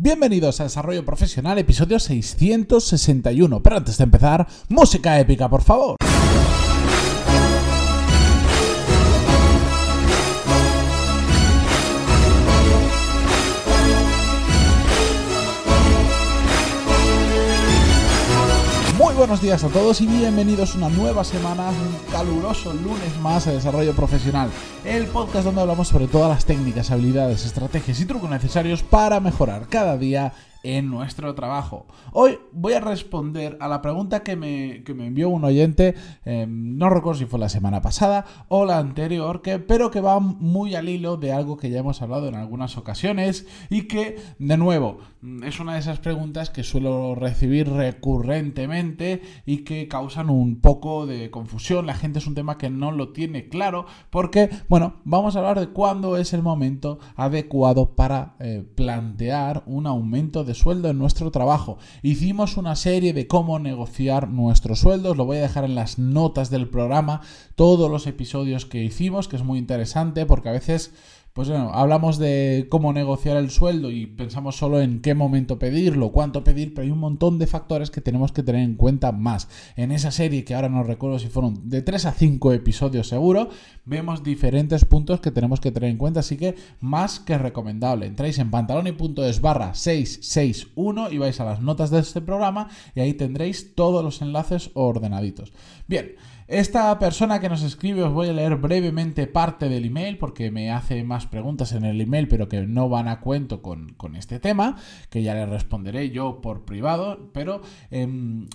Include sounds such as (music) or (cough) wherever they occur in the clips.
Bienvenidos a Desarrollo Profesional, episodio 661. Pero antes de empezar, música épica, por favor. Buenos días a todos y bienvenidos a una nueva semana, un caluroso lunes más a Desarrollo Profesional, el podcast donde hablamos sobre todas las técnicas, habilidades, estrategias y trucos necesarios para mejorar cada día en nuestro trabajo. Hoy voy a responder a la pregunta que me, que me envió un oyente, eh, no recuerdo si fue la semana pasada o la anterior, que, pero que va muy al hilo de algo que ya hemos hablado en algunas ocasiones y que, de nuevo, es una de esas preguntas que suelo recibir recurrentemente y que causan un poco de confusión. La gente es un tema que no lo tiene claro porque, bueno, vamos a hablar de cuándo es el momento adecuado para eh, plantear un aumento de sueldo en nuestro trabajo. Hicimos una serie de cómo negociar nuestros sueldos, lo voy a dejar en las notas del programa, todos los episodios que hicimos, que es muy interesante porque a veces pues bueno, hablamos de cómo negociar el sueldo y pensamos solo en qué momento pedirlo, cuánto pedir, pero hay un montón de factores que tenemos que tener en cuenta más. En esa serie, que ahora no recuerdo si fueron de 3 a 5 episodios seguro, vemos diferentes puntos que tenemos que tener en cuenta, así que más que recomendable. Entráis en pantaloni.es barra 661 y vais a las notas de este programa y ahí tendréis todos los enlaces ordenaditos. Bien. Esta persona que nos escribe os voy a leer brevemente parte del email porque me hace más preguntas en el email pero que no van a cuento con, este tema, que ya le responderé yo por privado, pero eh,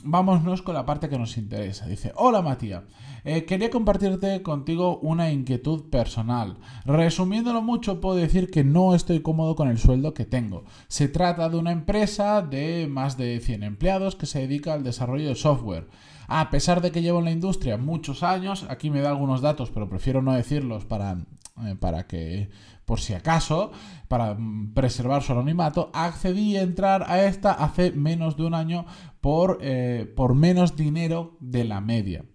vámonos con la parte que nos interesa. Dice, hola Matías, eh, quería compartirte contigo una inquietud personal. Resumiéndolo mucho, puedo decir que no estoy cómodo con el sueldo que tengo. Se trata de una empresa de más de 100 empleados que se dedica al desarrollo de software. A pesar de que llevo en la industria muchos años, aquí me da algunos datos, pero prefiero no decirlos para, eh, para que, por si acaso, para mm, preservar su anonimato, accedí a entrar a esta hace menos de un año por, eh, por menos dinero de la media.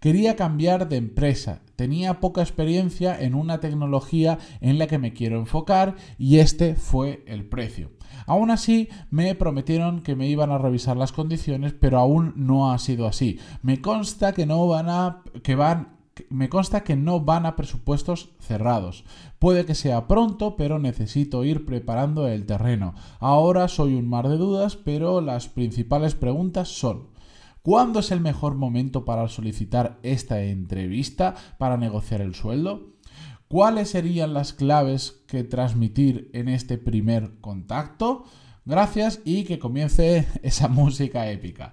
Quería cambiar de empresa, tenía poca experiencia en una tecnología en la que me quiero enfocar y este fue el precio. Aún así, me prometieron que me iban a revisar las condiciones, pero aún no ha sido así. Me consta que no van a que van me consta que no van a presupuestos cerrados. Puede que sea pronto, pero necesito ir preparando el terreno. Ahora soy un mar de dudas, pero las principales preguntas son ¿Cuándo es el mejor momento para solicitar esta entrevista para negociar el sueldo? ¿Cuáles serían las claves que transmitir en este primer contacto? Gracias y que comience (laughs) esa música épica.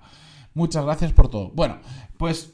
Muchas gracias por todo. Bueno, pues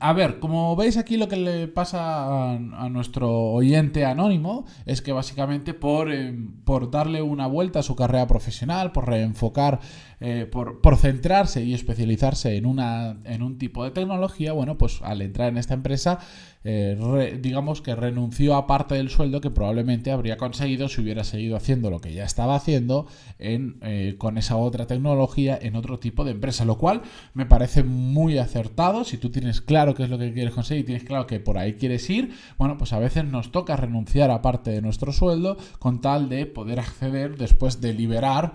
a ver, como veis aquí lo que le pasa a, nuestro oyente anónimo es que básicamente por, eh, por, darle una vuelta a su carrera profesional, por reenfocar, eh, por, centrarse y especializarse en, una, en un tipo de tecnología, bueno, pues al entrar en esta empresa eh, digamos que renunció a parte del sueldo que probablemente habría conseguido si hubiera seguido haciendo lo que ya estaba haciendo en, eh, con esa otra tecnología en otro tipo de empresa, lo cual me parece muy acertado. Si tú tienes claro qué es lo que quieres conseguir y tienes claro que por ahí quieres ir, bueno, pues a veces nos toca renunciar a parte de nuestro sueldo con tal de poder acceder después de liberar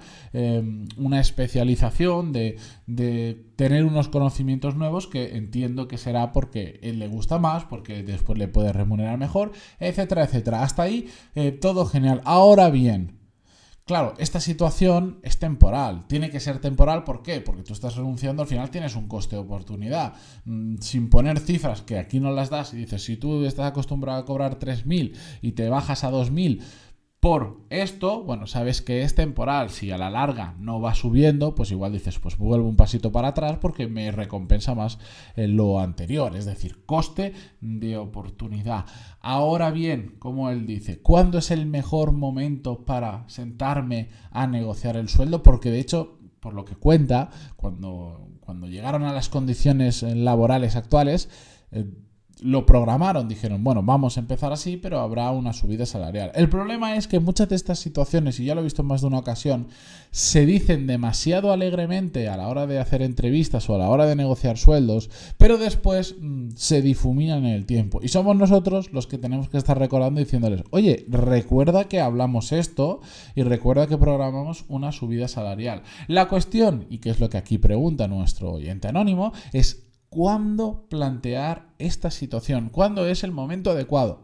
una especialización, de, de tener unos conocimientos nuevos que entiendo que será porque él le gusta más, porque después le puede remunerar mejor, etcétera, etcétera. Hasta ahí eh, todo genial. Ahora bien, claro, esta situación es temporal. Tiene que ser temporal, ¿por qué? Porque tú estás renunciando, al final tienes un coste de oportunidad. Mm, sin poner cifras que aquí no las das y dices, si tú estás acostumbrado a cobrar 3.000 y te bajas a 2.000, por esto, bueno, sabes que es temporal. Si a la larga no va subiendo, pues igual dices, pues vuelvo un pasito para atrás porque me recompensa más lo anterior, es decir, coste de oportunidad. Ahora bien, como él dice, ¿cuándo es el mejor momento para sentarme a negociar el sueldo? Porque de hecho, por lo que cuenta, cuando, cuando llegaron a las condiciones laborales actuales, eh, lo programaron, dijeron, bueno, vamos a empezar así, pero habrá una subida salarial. El problema es que muchas de estas situaciones, y ya lo he visto en más de una ocasión, se dicen demasiado alegremente a la hora de hacer entrevistas o a la hora de negociar sueldos, pero después mm, se difuminan en el tiempo. Y somos nosotros los que tenemos que estar recordando diciéndoles, oye, recuerda que hablamos esto y recuerda que programamos una subida salarial. La cuestión, y que es lo que aquí pregunta nuestro oyente anónimo, es cuándo plantear esta situación, cuándo es el momento adecuado.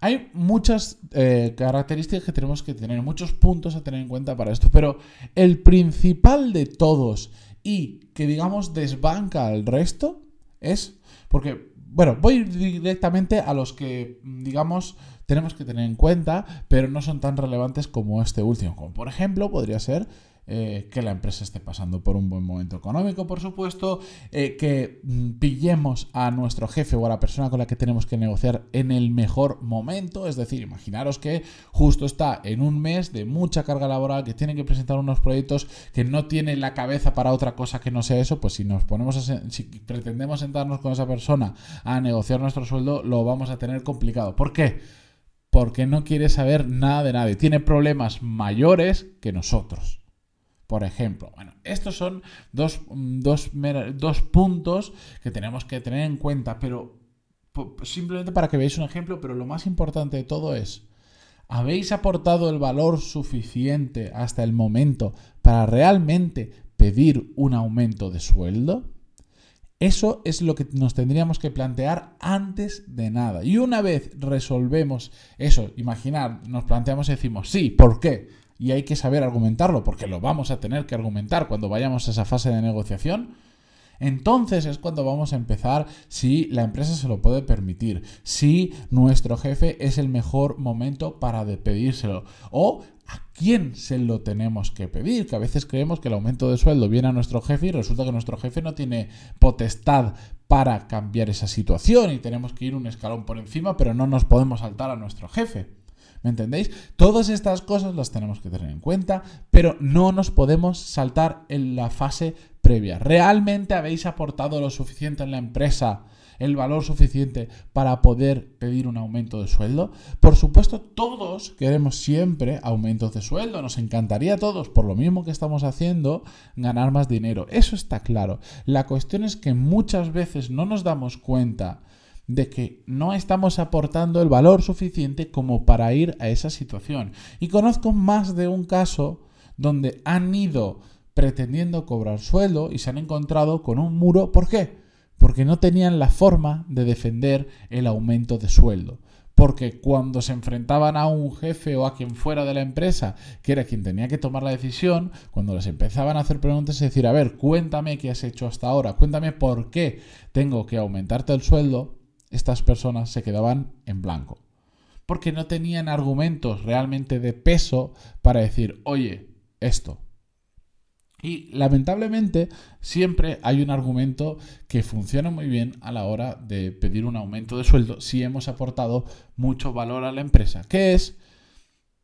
Hay muchas eh, características que tenemos que tener, muchos puntos a tener en cuenta para esto, pero el principal de todos y que digamos desbanca al resto es porque, bueno, voy directamente a los que digamos tenemos que tener en cuenta, pero no son tan relevantes como este último, como por ejemplo podría ser eh, que la empresa esté pasando por un buen momento económico, por supuesto, eh, que mm, pillemos a nuestro jefe o a la persona con la que tenemos que negociar en el mejor momento, es decir, imaginaros que justo está en un mes de mucha carga laboral, que tiene que presentar unos proyectos que no tiene la cabeza para otra cosa que no sea eso, pues si nos ponemos a, si pretendemos sentarnos con esa persona a negociar nuestro sueldo, lo vamos a tener complicado. ¿Por qué? Porque no quiere saber nada de nadie, tiene problemas mayores que nosotros por ejemplo. Bueno, estos son dos, dos, puntos que tenemos que tener en cuenta, pero simplemente para que veáis un ejemplo, pero lo más importante de todo es, ¿habéis aportado el valor suficiente hasta el momento para realmente pedir un aumento de sueldo? Eso es lo que nos tendríamos que plantear antes de nada. Y una vez resolvemos eso, imaginar, nos planteamos y decimos, sí, ¿por qué? Y hay que saber argumentarlo, porque lo vamos a tener que argumentar cuando vayamos a esa fase de negociación, entonces es cuando vamos a empezar si la empresa se lo puede permitir, si nuestro jefe es el mejor momento para pedírselo o a quién se lo tenemos que pedir, que a veces creemos que el aumento de sueldo viene a nuestro jefe y resulta que nuestro jefe no tiene potestad para cambiar esa situación y tenemos que ir un escalón por encima, pero no nos podemos saltar a nuestro jefe. ¿Me entendéis? Todas estas cosas las tenemos que tener en cuenta, pero no nos podemos saltar en la fase previa. ¿Realmente habéis aportado lo suficiente en la empresa? el valor suficiente para poder pedir un aumento de sueldo? Por supuesto, todos queremos siempre aumentos de sueldo, nos encantaría a todos, por lo mismo que estamos haciendo, ganar más dinero. Eso está claro. La cuestión es que muchas veces no nos damos cuenta de que no estamos aportando el valor suficiente como para ir a esa situación. Y conozco más de un caso donde han ido pretendiendo cobrar sueldo y se han encontrado con un muro. ¿Por qué? Porque no tenían la forma de defender el aumento de sueldo. Porque cuando se enfrentaban a un jefe o a quien fuera de la empresa, que era quien tenía que tomar la decisión, cuando les empezaban a hacer preguntas y decir, a ver, cuéntame qué has hecho hasta ahora, cuéntame por qué tengo que aumentarte el sueldo, estas personas se quedaban en blanco. Porque no tenían argumentos realmente de peso para decir, oye, esto. Y lamentablemente siempre hay un argumento que funciona muy bien a la hora de pedir un aumento de sueldo si hemos aportado mucho valor a la empresa, que es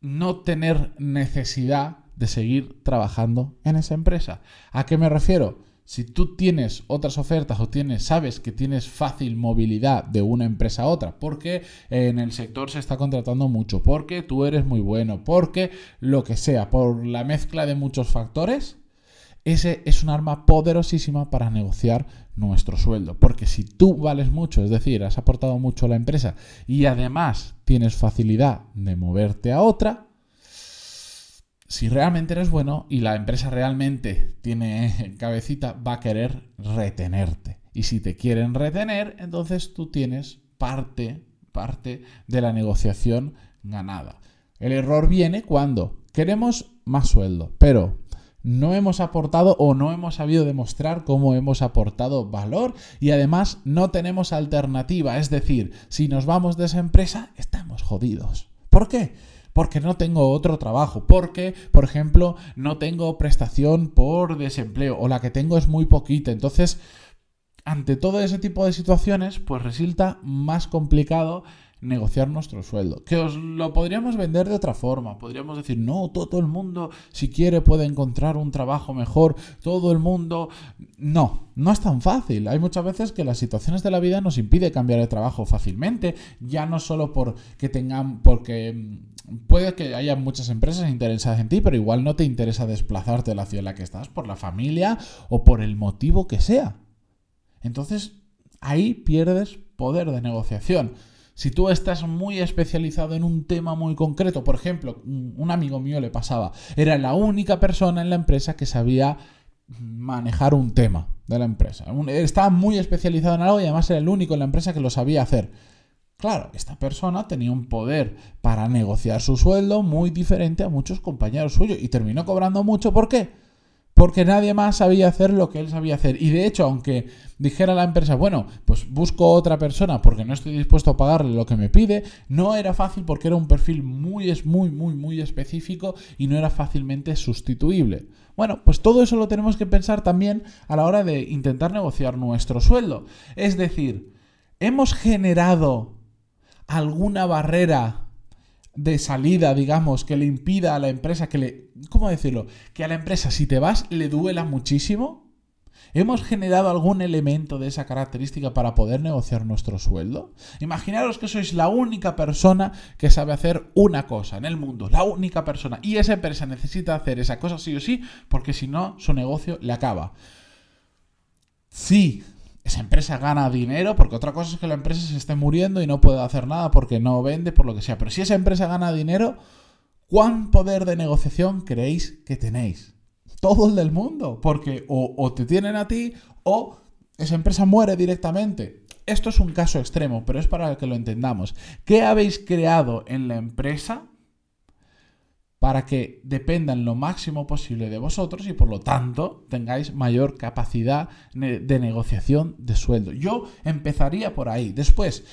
no tener necesidad de seguir trabajando en esa empresa. ¿A qué me refiero? Si tú tienes otras ofertas o tienes, sabes que tienes fácil movilidad de una empresa a otra, porque en el sector se está contratando mucho, porque tú eres muy bueno, porque lo que sea, por la mezcla de muchos factores, ese es un arma poderosísima para negociar nuestro sueldo. Porque si tú vales mucho, es decir, has aportado mucho a la empresa y además tienes facilidad de moverte a otra, si realmente eres bueno y la empresa realmente tiene cabecita, va a querer retenerte. Y si te quieren retener, entonces tú tienes parte, parte de la negociación ganada. El error viene cuando queremos más sueldo, pero no hemos aportado o no hemos sabido demostrar cómo hemos aportado valor y además no tenemos alternativa. Es decir, si nos vamos de esa empresa, estamos jodidos. ¿Por qué? Porque no tengo otro trabajo, porque, por ejemplo, no tengo prestación por desempleo o la que tengo es muy poquita. Entonces, ante todo ese tipo de situaciones, pues resulta más complicado negociar nuestro sueldo. Que os lo podríamos vender de otra forma. Podríamos decir, no, todo el mundo, si quiere, puede encontrar un trabajo mejor. Todo el mundo. No, no es tan fácil. Hay muchas veces que las situaciones de la vida nos impide cambiar de trabajo fácilmente. Ya no solo porque tengan. porque. Mm, puede que haya muchas empresas interesadas en ti, pero igual no te interesa desplazarte de la ciudad en la que estás por la familia o por el motivo que sea. Entonces, ahí pierdes poder de negociación. Si tú estás muy especializado en un tema muy concreto, por ejemplo, un amigo mío le pasaba, era la única persona en la empresa que sabía manejar un tema de la empresa. Estaba muy especializado en algo y además era el único en la empresa que lo sabía hacer. Claro, esta persona tenía un poder para negociar su sueldo muy diferente a muchos compañeros suyos y terminó cobrando mucho. ¿Por qué? Porque nadie más sabía hacer lo que él sabía hacer. Y de hecho, aunque dijera la empresa, bueno, pues busco otra persona porque no estoy dispuesto a pagarle lo que me pide, no era fácil porque era un perfil muy, muy, muy, muy específico y no era fácilmente sustituible. Bueno, pues todo eso lo tenemos que pensar también a la hora de intentar negociar nuestro sueldo. Es decir, hemos generado alguna barrera de salida, digamos, que le impida a la empresa, que le... ¿Cómo decirlo? Que a la empresa si te vas le duela muchísimo. ¿Hemos generado algún elemento de esa característica para poder negociar nuestro sueldo? Imaginaros que sois la única persona que sabe hacer una cosa en el mundo, la única persona, y esa empresa necesita hacer esa cosa sí o sí, porque si no, su negocio le acaba. Sí, esa empresa gana dinero, porque otra cosa es que la empresa se esté muriendo y no puede hacer nada porque no vende, por lo que sea. Pero si esa empresa gana dinero, ¿cuán poder de negociación creéis que tenéis? Todo el del mundo, porque o, o te tienen a ti o esa empresa muere directamente. Esto es un caso extremo, pero es para que lo entendamos. ¿Qué habéis creado en la empresa para que dependan lo máximo posible de vosotros y por lo tanto tengáis mayor capacidad de negociación de sueldo. Yo empezaría por ahí. Después,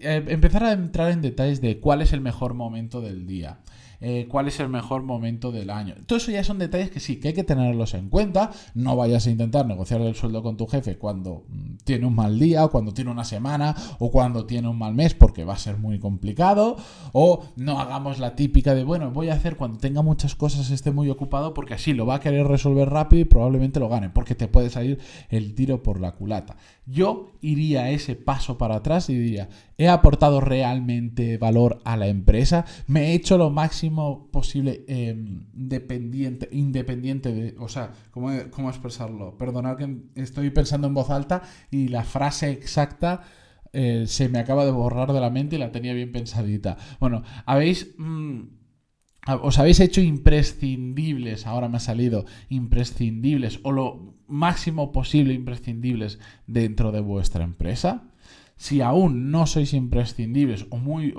eh, empezar a entrar en detalles de cuál es el mejor momento del día. Eh, cuál es el mejor momento del año. Todo eso ya son detalles que sí, que hay que tenerlos en cuenta. No vayas a intentar negociar el sueldo con tu jefe cuando mm, tiene un mal día, o cuando tiene una semana, o cuando tiene un mal mes, porque va a ser muy complicado. O no hagamos la típica de, bueno, voy a hacer cuando tenga muchas cosas, esté muy ocupado, porque así lo va a querer resolver rápido y probablemente lo gane, porque te puede salir el tiro por la culata. Yo iría ese paso para atrás y diría, ¿he aportado realmente valor a la empresa? ¿Me he hecho lo máximo posible em, dependiente, independiente de... O sea, ¿cómo, ¿cómo, expresarlo? Perdonad que estoy pensando en voz alta y la frase exacta... Eh, se me acaba de borrar de la mente y la tenía bien pensadita. Bueno, habéis... Mm, os habéis hecho imprescindibles, ahora me ha salido imprescindibles, o lo máximo posible imprescindibles dentro de vuestra empresa. Si aún no sois imprescindibles o muy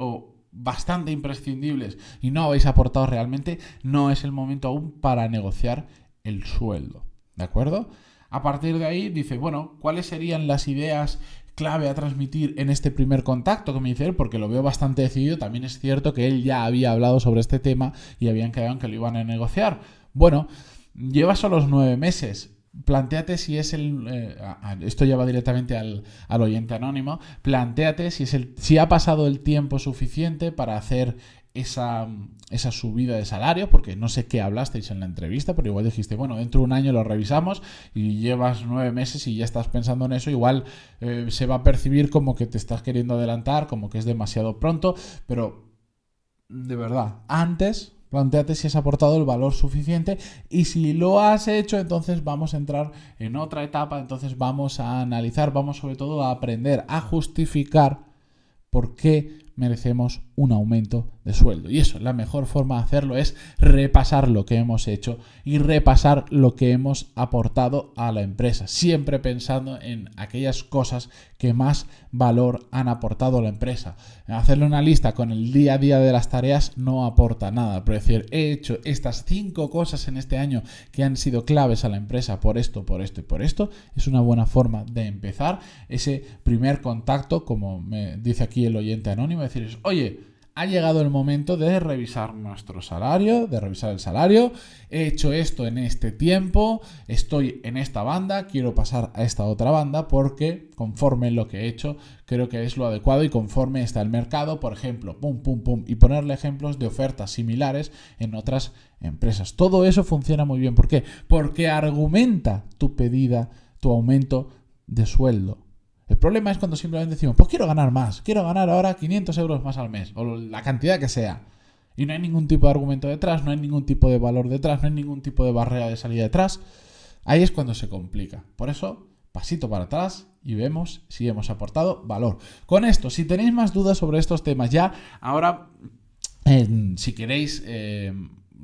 bastante imprescindibles y no habéis aportado realmente, no es el momento aún para negociar el sueldo. ¿De acuerdo? A partir de ahí dice, bueno, ¿cuáles serían las ideas clave a transmitir en este primer contacto que me dice él, porque lo veo bastante decidido. También es cierto que él ya había hablado sobre este tema y habían quedado en que lo iban a negociar. Bueno, lleva solo nueve meses. Plantéate si es el. Eh, esto lleva directamente al, al, oyente anónimo. Plantéate si, es el, si ha pasado el tiempo suficiente para hacer esa, esa, subida de salario, porque no sé qué hablasteis en la entrevista, pero igual dijiste, bueno, dentro de un año lo revisamos y llevas nueve meses y ya estás pensando en eso, igual eh, se va a percibir como que te estás queriendo adelantar, como que es demasiado pronto, pero de verdad, antes planteate si has aportado el valor suficiente y si lo has hecho, entonces vamos a entrar en otra etapa, entonces vamos a analizar, vamos sobre todo a aprender a justificar por qué merecemos un aumento de sueldo. Y eso, la mejor forma de hacerlo es repasar lo que hemos hecho y repasar lo que hemos aportado a la empresa, siempre pensando en aquellas cosas que más valor han aportado a la empresa. Hacerle una lista con el día a día de las tareas no aporta nada, pero decir, he hecho estas cinco cosas en este año que han sido claves a la empresa por esto, por esto y por esto, es una buena forma de empezar ese primer contacto, como me dice aquí el oyente anónimo, decir, oye, ha llegado el momento de revisar nuestro salario, de revisar el salario. He hecho esto en este tiempo, estoy en esta banda, quiero pasar a esta otra banda porque conforme lo que he hecho creo que es lo adecuado y conforme está el mercado, por ejemplo, pum, pum, pum, y ponerle ejemplos de ofertas similares en otras empresas. Todo eso funciona muy bien. ¿Por qué? Porque argumenta tu pedida, tu aumento de sueldo. El problema es cuando simplemente decimos, pues quiero ganar más, quiero ganar ahora 500 euros más al mes, o la cantidad que sea. Y no hay ningún tipo de argumento detrás, no hay ningún tipo de valor detrás, no hay ningún tipo de barrera de salida detrás. Ahí es cuando se complica. Por eso, pasito para atrás y vemos si hemos aportado valor. Con esto, si tenéis más dudas sobre estos temas, ya ahora, si queréis... Eh,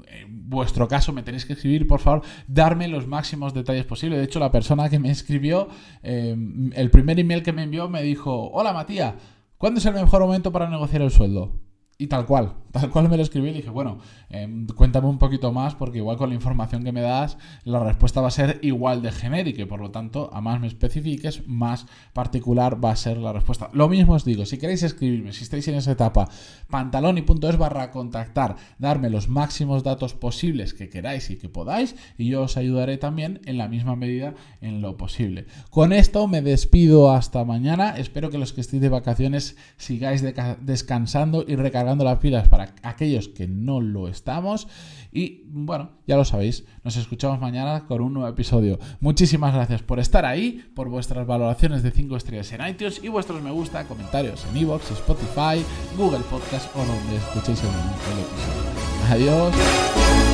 en vuestro caso me tenéis que escribir, por favor, darme los máximos detalles posibles. De hecho, la persona que me escribió, eh, el primer email que me envió me dijo, hola Matías, ¿cuándo es el mejor momento para negociar el sueldo? Y tal cual, (laughs) tal cual me lo escribí y dije, bueno, em, cuéntame un poquito más porque igual con la información que me das la respuesta va a ser igual de genérica por lo tanto a más me especifiques, más particular va a ser la respuesta. Lo mismo os digo, si queréis escribirme, si estáis en esa etapa, pantaloni.es barra contactar, darme los máximos datos posibles que queráis y que podáis y yo os ayudaré también en la misma medida en lo posible. Con esto me despido hasta mañana, espero que los que estéis de vacaciones sigáis descansando y recargando las pilas para aquellos que no lo estamos. Y bueno, ya lo sabéis, nos escuchamos mañana con un nuevo episodio. Muchísimas gracias por estar ahí, por vuestras valoraciones de 5 estrellas en iTunes y vuestros me gusta, comentarios en iVoox, Spotify, Google Podcast o donde escuchéis el, el episodio. Adiós.